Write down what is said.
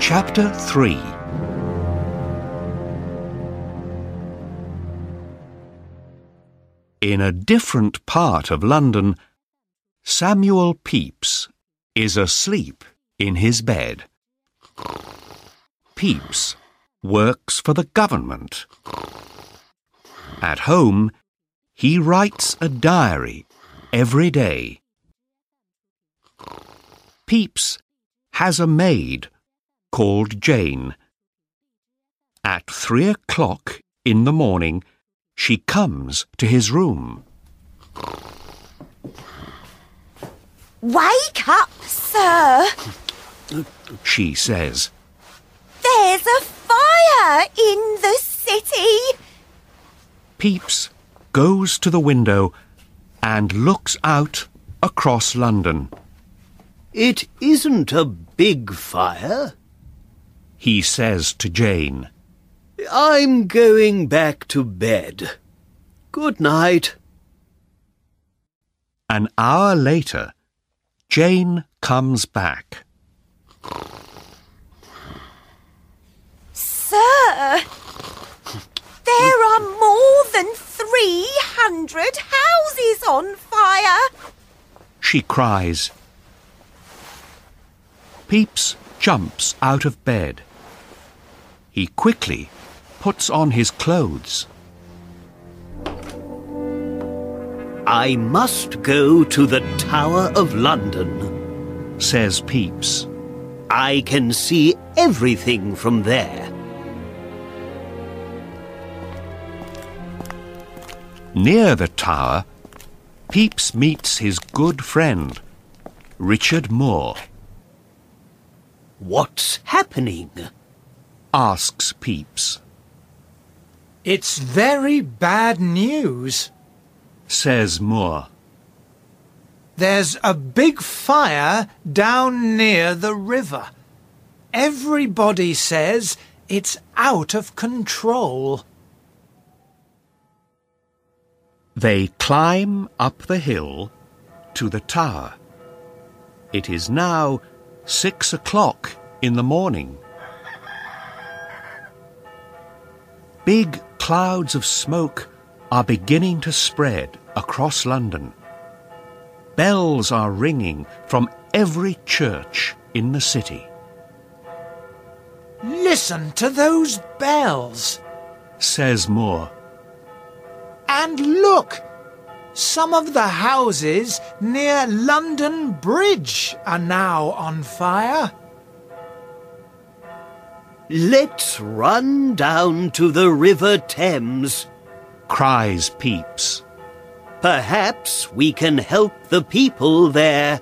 Chapter 3 In a different part of London, Samuel Pepys is asleep in his bed. Pepys works for the government. At home, he writes a diary every day. Pepys has a maid called Jane. At three o'clock in the morning, she comes to his room. Wake up, sir! She says, There's a fire in the city! Pepys goes to the window and looks out across London. It isn't a big fire. He says to Jane, I'm going back to bed. Good night. An hour later, Jane comes back. Sir! There are more than 300 houses on fire! She cries. Pepys jumps out of bed. He quickly puts on his clothes. I must go to the Tower of London, says Pepys. I can see everything from there. Near the tower, Pepys meets his good friend, Richard Moore. What's happening? Asks Pepys. It's very bad news. Says Moore. There's a big fire down near the river. Everybody says it's out of control. They climb up the hill to the tower. It is now six o'clock in the morning. Big clouds of smoke are beginning to spread across London. Bells are ringing from every church in the city. Listen to those bells. Says Moore. And look! Some of the houses near London Bridge are now on fire. Let's run down to the River Thames. Cries Pepys. Perhaps we can help the people there.